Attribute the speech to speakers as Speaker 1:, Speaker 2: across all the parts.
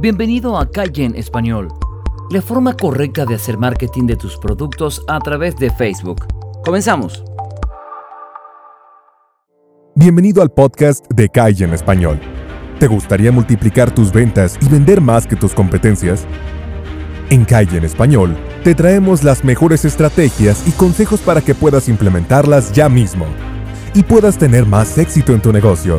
Speaker 1: Bienvenido a Calle en Español, la forma correcta de hacer marketing de tus productos a través de Facebook. Comenzamos.
Speaker 2: Bienvenido al podcast de Calle en Español. ¿Te gustaría multiplicar tus ventas y vender más que tus competencias? En Calle en Español te traemos las mejores estrategias y consejos para que puedas implementarlas ya mismo y puedas tener más éxito en tu negocio.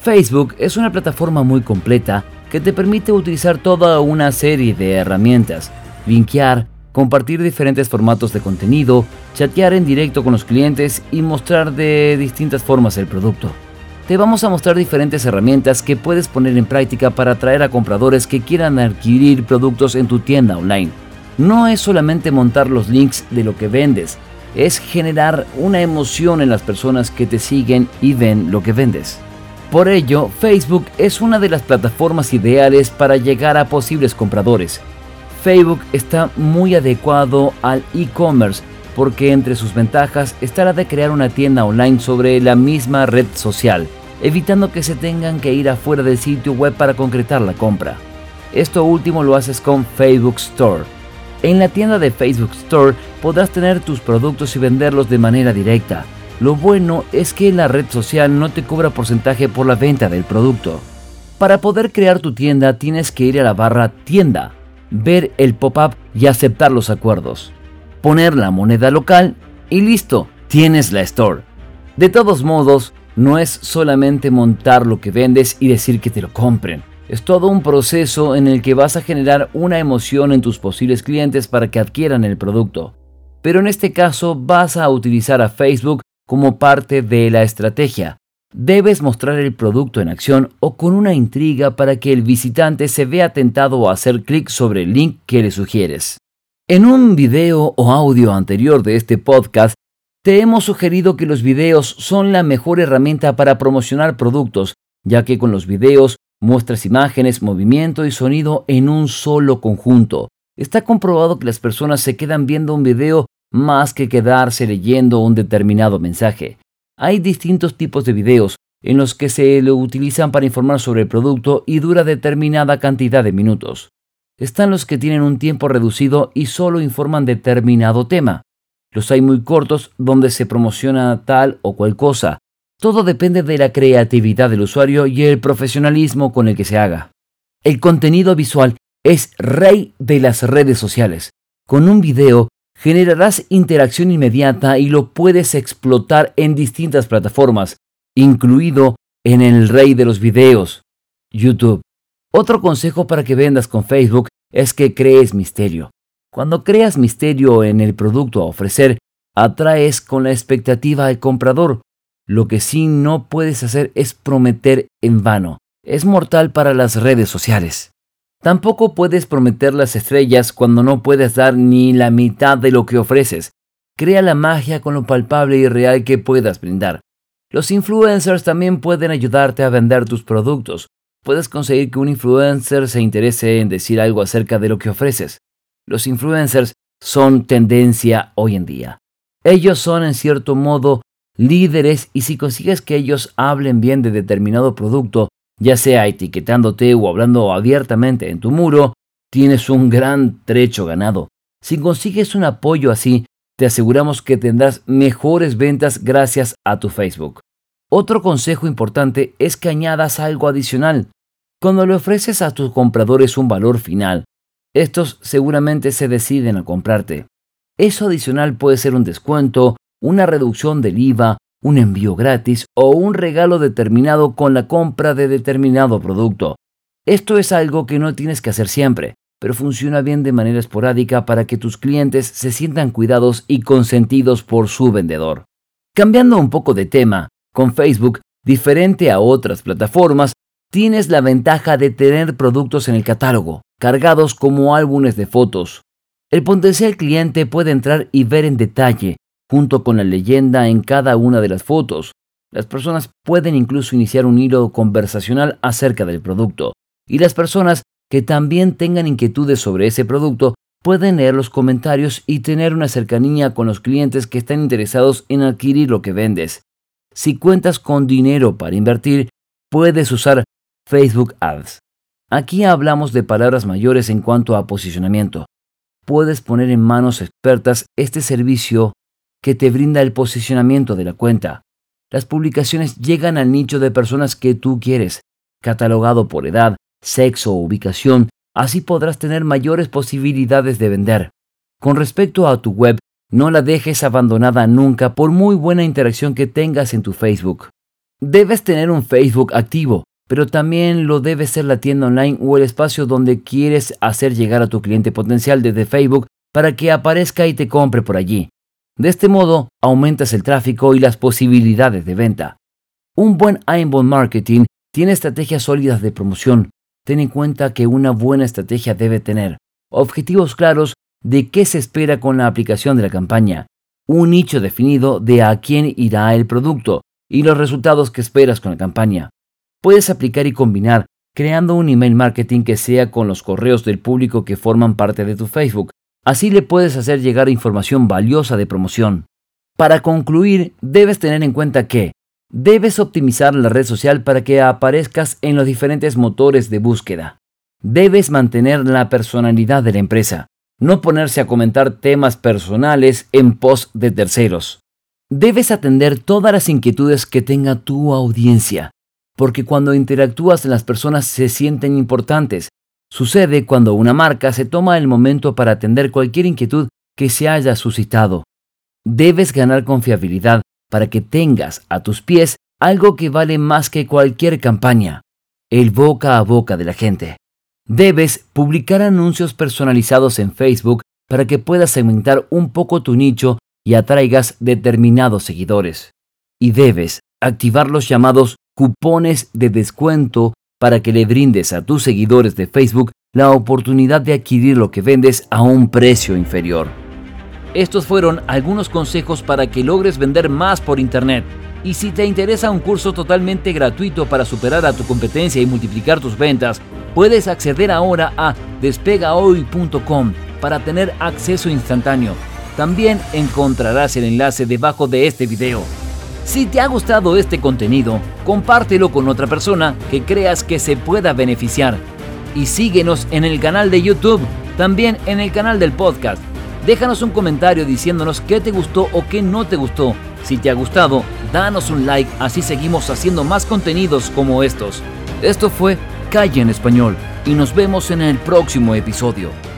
Speaker 1: Facebook es una plataforma muy completa que te permite utilizar toda una serie de herramientas, linkear, compartir diferentes formatos de contenido, chatear en directo con los clientes y mostrar de distintas formas el producto. Te vamos a mostrar diferentes herramientas que puedes poner en práctica para atraer a compradores que quieran adquirir productos en tu tienda online. No es solamente montar los links de lo que vendes, es generar una emoción en las personas que te siguen y ven lo que vendes. Por ello, Facebook es una de las plataformas ideales para llegar a posibles compradores. Facebook está muy adecuado al e-commerce porque entre sus ventajas está la de crear una tienda online sobre la misma red social, evitando que se tengan que ir afuera del sitio web para concretar la compra. Esto último lo haces con Facebook Store. En la tienda de Facebook Store podrás tener tus productos y venderlos de manera directa lo bueno es que la red social no te cobra porcentaje por la venta del producto. Para poder crear tu tienda tienes que ir a la barra tienda, ver el pop-up y aceptar los acuerdos. Poner la moneda local y listo, tienes la store. De todos modos, no es solamente montar lo que vendes y decir que te lo compren. Es todo un proceso en el que vas a generar una emoción en tus posibles clientes para que adquieran el producto. Pero en este caso vas a utilizar a Facebook como parte de la estrategia. Debes mostrar el producto en acción o con una intriga para que el visitante se vea tentado a hacer clic sobre el link que le sugieres. En un video o audio anterior de este podcast, te hemos sugerido que los videos son la mejor herramienta para promocionar productos, ya que con los videos muestras imágenes, movimiento y sonido en un solo conjunto. Está comprobado que las personas se quedan viendo un video más que quedarse leyendo un determinado mensaje. Hay distintos tipos de videos en los que se lo utilizan para informar sobre el producto y dura determinada cantidad de minutos. Están los que tienen un tiempo reducido y solo informan determinado tema. Los hay muy cortos donde se promociona tal o cual cosa. Todo depende de la creatividad del usuario y el profesionalismo con el que se haga. El contenido visual es rey de las redes sociales. Con un video generarás interacción inmediata y lo puedes explotar en distintas plataformas, incluido en el rey de los videos, YouTube. Otro consejo para que vendas con Facebook es que crees misterio. Cuando creas misterio en el producto a ofrecer, atraes con la expectativa al comprador. Lo que sí no puedes hacer es prometer en vano. Es mortal para las redes sociales. Tampoco puedes prometer las estrellas cuando no puedes dar ni la mitad de lo que ofreces. Crea la magia con lo palpable y real que puedas brindar. Los influencers también pueden ayudarte a vender tus productos. Puedes conseguir que un influencer se interese en decir algo acerca de lo que ofreces. Los influencers son tendencia hoy en día. Ellos son en cierto modo líderes y si consigues que ellos hablen bien de determinado producto, ya sea etiquetándote o hablando abiertamente en tu muro, tienes un gran trecho ganado. Si consigues un apoyo así, te aseguramos que tendrás mejores ventas gracias a tu Facebook. Otro consejo importante es que añadas algo adicional. Cuando le ofreces a tus compradores un valor final, estos seguramente se deciden a comprarte. Eso adicional puede ser un descuento, una reducción del IVA, un envío gratis o un regalo determinado con la compra de determinado producto. Esto es algo que no tienes que hacer siempre, pero funciona bien de manera esporádica para que tus clientes se sientan cuidados y consentidos por su vendedor. Cambiando un poco de tema, con Facebook Diferente a otras plataformas, tienes la ventaja de tener productos en el catálogo, cargados como álbumes de fotos. El potencial cliente puede entrar y ver en detalle, junto con la leyenda en cada una de las fotos. Las personas pueden incluso iniciar un hilo conversacional acerca del producto, y las personas que también tengan inquietudes sobre ese producto pueden leer los comentarios y tener una cercanía con los clientes que están interesados en adquirir lo que vendes. Si cuentas con dinero para invertir, puedes usar Facebook Ads. Aquí hablamos de palabras mayores en cuanto a posicionamiento. Puedes poner en manos expertas este servicio que te brinda el posicionamiento de la cuenta. Las publicaciones llegan al nicho de personas que tú quieres, catalogado por edad, sexo o ubicación, así podrás tener mayores posibilidades de vender. Con respecto a tu web, no la dejes abandonada nunca por muy buena interacción que tengas en tu Facebook. Debes tener un Facebook activo, pero también lo debe ser la tienda online o el espacio donde quieres hacer llegar a tu cliente potencial desde Facebook para que aparezca y te compre por allí. De este modo, aumentas el tráfico y las posibilidades de venta. Un buen inbound marketing tiene estrategias sólidas de promoción, ten en cuenta que una buena estrategia debe tener objetivos claros de qué se espera con la aplicación de la campaña, un nicho definido de a quién irá el producto y los resultados que esperas con la campaña. Puedes aplicar y combinar creando un email marketing que sea con los correos del público que forman parte de tu Facebook. Así le puedes hacer llegar información valiosa de promoción. Para concluir, debes tener en cuenta que Debes optimizar la red social para que aparezcas en los diferentes motores de búsqueda. Debes mantener la personalidad de la empresa, no ponerse a comentar temas personales en post de terceros. Debes atender todas las inquietudes que tenga tu audiencia, porque cuando interactúas las personas se sienten importantes. Sucede cuando una marca se toma el momento para atender cualquier inquietud que se haya suscitado. Debes ganar confiabilidad para que tengas a tus pies algo que vale más que cualquier campaña, el boca a boca de la gente. Debes publicar anuncios personalizados en Facebook para que puedas segmentar un poco tu nicho y atraigas determinados seguidores. Y debes activar los llamados cupones de descuento para que le brindes a tus seguidores de Facebook la oportunidad de adquirir lo que vendes a un precio inferior. Estos fueron algunos consejos para que logres vender más por Internet. Y si te interesa un curso totalmente gratuito para superar a tu competencia y multiplicar tus ventas, puedes acceder ahora a despegahoy.com para tener acceso instantáneo. También encontrarás el enlace debajo de este video. Si te ha gustado este contenido, compártelo con otra persona que creas que se pueda beneficiar. Y síguenos en el canal de YouTube, también en el canal del podcast Déjanos un comentario diciéndonos qué te gustó o qué no te gustó. Si te ha gustado, danos un like, así seguimos haciendo más contenidos como estos. Esto fue Calle en Español y nos vemos en el próximo episodio.